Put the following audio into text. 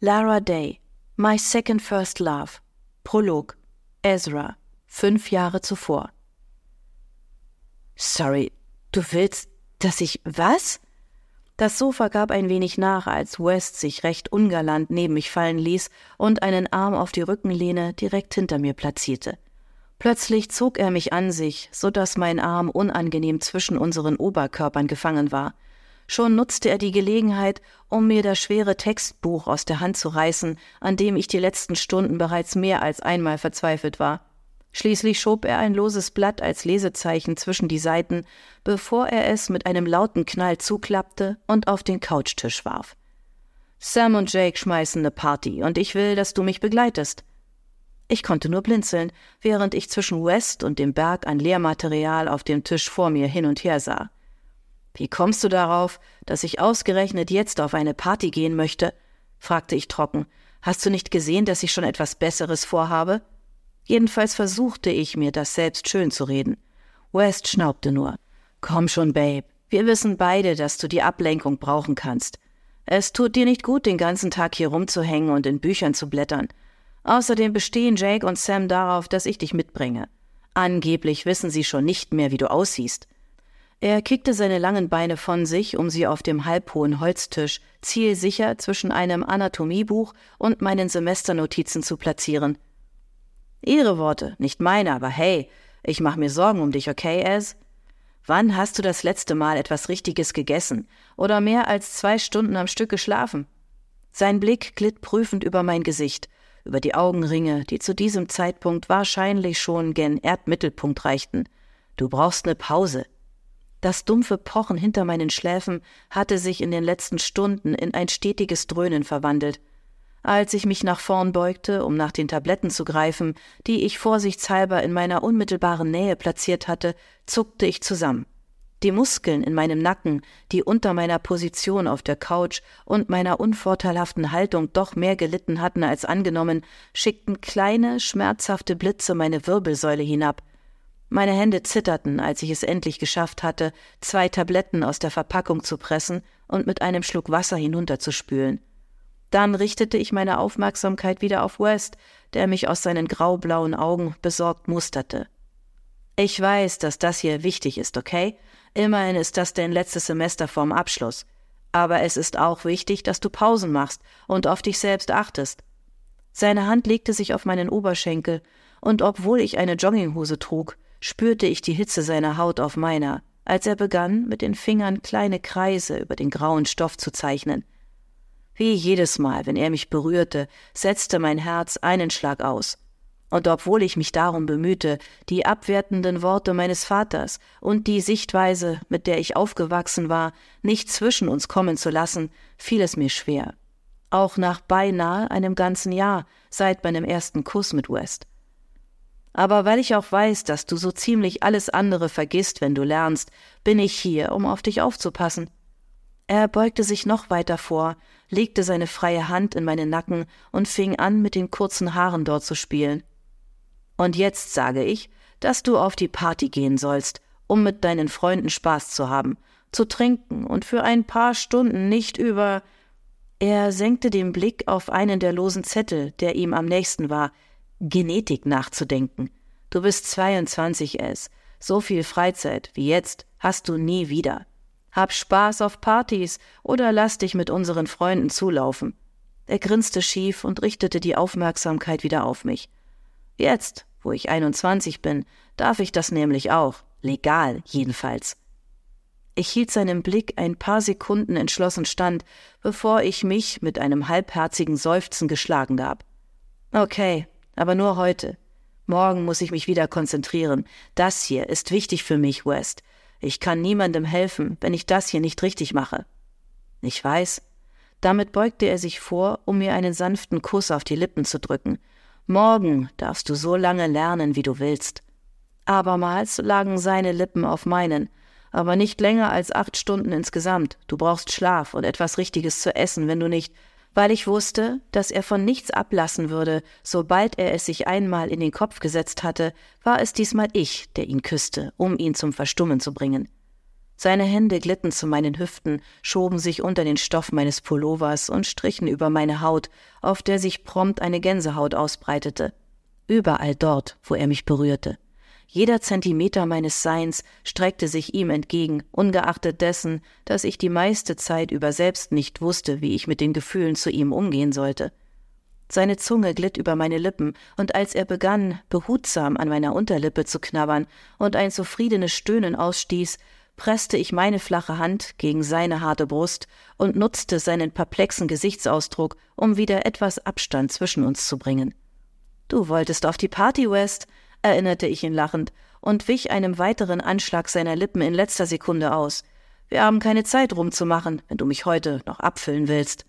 Lara Day, My Second First Love. Prolog. Ezra. Fünf Jahre zuvor. Sorry, du willst, dass ich was? Das Sofa gab ein wenig nach, als West sich recht ungalant neben mich fallen ließ und einen Arm auf die Rückenlehne direkt hinter mir platzierte. Plötzlich zog er mich an sich, so dass mein Arm unangenehm zwischen unseren Oberkörpern gefangen war. Schon nutzte er die Gelegenheit, um mir das schwere Textbuch aus der Hand zu reißen, an dem ich die letzten Stunden bereits mehr als einmal verzweifelt war. Schließlich schob er ein loses Blatt als Lesezeichen zwischen die Seiten, bevor er es mit einem lauten Knall zuklappte und auf den Couchtisch warf. Sam und Jake schmeißen ne Party, und ich will, dass du mich begleitest. Ich konnte nur blinzeln, während ich zwischen West und dem Berg an Lehrmaterial auf dem Tisch vor mir hin und her sah. Wie kommst du darauf, dass ich ausgerechnet jetzt auf eine Party gehen möchte? fragte ich trocken. Hast du nicht gesehen, dass ich schon etwas Besseres vorhabe? Jedenfalls versuchte ich mir das selbst schön zu reden. West schnaubte nur. Komm schon, Babe. Wir wissen beide, dass du die Ablenkung brauchen kannst. Es tut dir nicht gut, den ganzen Tag hier rumzuhängen und in Büchern zu blättern. Außerdem bestehen Jake und Sam darauf, dass ich dich mitbringe. Angeblich wissen sie schon nicht mehr, wie du aussiehst. Er kickte seine langen Beine von sich, um sie auf dem halbhohen Holztisch zielsicher zwischen einem Anatomiebuch und meinen Semesternotizen zu platzieren. Ihre Worte, nicht meine, aber hey, ich mach mir Sorgen um dich, okay, Az? Wann hast du das letzte Mal etwas Richtiges gegessen oder mehr als zwei Stunden am Stück geschlafen? Sein Blick glitt prüfend über mein Gesicht, über die Augenringe, die zu diesem Zeitpunkt wahrscheinlich schon gen Erdmittelpunkt reichten. Du brauchst ne Pause. Das dumpfe Pochen hinter meinen Schläfen hatte sich in den letzten Stunden in ein stetiges Dröhnen verwandelt. Als ich mich nach vorn beugte, um nach den Tabletten zu greifen, die ich vorsichtshalber in meiner unmittelbaren Nähe platziert hatte, zuckte ich zusammen. Die Muskeln in meinem Nacken, die unter meiner Position auf der Couch und meiner unvorteilhaften Haltung doch mehr gelitten hatten als angenommen, schickten kleine, schmerzhafte Blitze meine Wirbelsäule hinab. Meine Hände zitterten, als ich es endlich geschafft hatte, zwei Tabletten aus der Verpackung zu pressen und mit einem Schluck Wasser hinunterzuspülen. Dann richtete ich meine Aufmerksamkeit wieder auf West, der mich aus seinen graublauen Augen besorgt musterte. Ich weiß, dass das hier wichtig ist, okay? Immerhin ist das dein letztes Semester vorm Abschluss. Aber es ist auch wichtig, dass du Pausen machst und auf dich selbst achtest. Seine Hand legte sich auf meinen Oberschenkel, und obwohl ich eine Jogginghose trug, spürte ich die Hitze seiner Haut auf meiner, als er begann, mit den Fingern kleine Kreise über den grauen Stoff zu zeichnen – wie jedes Mal, wenn er mich berührte, setzte mein Herz einen Schlag aus. Und obwohl ich mich darum bemühte, die abwertenden Worte meines Vaters und die Sichtweise, mit der ich aufgewachsen war, nicht zwischen uns kommen zu lassen, fiel es mir schwer. Auch nach beinahe einem ganzen Jahr seit meinem ersten Kuss mit West. Aber weil ich auch weiß, dass du so ziemlich alles andere vergisst, wenn du lernst, bin ich hier, um auf dich aufzupassen. Er beugte sich noch weiter vor, legte seine freie Hand in meinen Nacken und fing an, mit den kurzen Haaren dort zu spielen. Und jetzt sage ich, dass du auf die Party gehen sollst, um mit deinen Freunden Spaß zu haben, zu trinken und für ein paar Stunden nicht über. Er senkte den Blick auf einen der losen Zettel, der ihm am nächsten war, Genetik nachzudenken. Du bist 22 es. So viel Freizeit wie jetzt hast du nie wieder. Hab Spaß auf Partys oder lass dich mit unseren Freunden zulaufen. Er grinste schief und richtete die Aufmerksamkeit wieder auf mich. Jetzt, wo ich 21 bin, darf ich das nämlich auch. Legal, jedenfalls. Ich hielt seinem Blick ein paar Sekunden entschlossen stand, bevor ich mich mit einem halbherzigen Seufzen geschlagen gab. Okay, aber nur heute. Morgen muss ich mich wieder konzentrieren. Das hier ist wichtig für mich, West. Ich kann niemandem helfen, wenn ich das hier nicht richtig mache. Ich weiß. Damit beugte er sich vor, um mir einen sanften Kuss auf die Lippen zu drücken. Morgen darfst du so lange lernen, wie du willst. Abermals lagen seine Lippen auf meinen, aber nicht länger als acht Stunden insgesamt. Du brauchst Schlaf und etwas Richtiges zu essen, wenn du nicht weil ich wusste, dass er von nichts ablassen würde, sobald er es sich einmal in den Kopf gesetzt hatte, war es diesmal ich, der ihn küsste, um ihn zum Verstummen zu bringen. Seine Hände glitten zu meinen Hüften, schoben sich unter den Stoff meines Pullovers und strichen über meine Haut, auf der sich prompt eine Gänsehaut ausbreitete. Überall dort, wo er mich berührte. Jeder Zentimeter meines Seins streckte sich ihm entgegen, ungeachtet dessen, dass ich die meiste Zeit über selbst nicht wusste, wie ich mit den Gefühlen zu ihm umgehen sollte. Seine Zunge glitt über meine Lippen, und als er begann, behutsam an meiner Unterlippe zu knabbern und ein zufriedenes Stöhnen ausstieß, presste ich meine flache Hand gegen seine harte Brust und nutzte seinen perplexen Gesichtsausdruck, um wieder etwas Abstand zwischen uns zu bringen. Du wolltest auf die Party, West, erinnerte ich ihn lachend und wich einem weiteren Anschlag seiner Lippen in letzter Sekunde aus. Wir haben keine Zeit rumzumachen, wenn du mich heute noch abfüllen willst.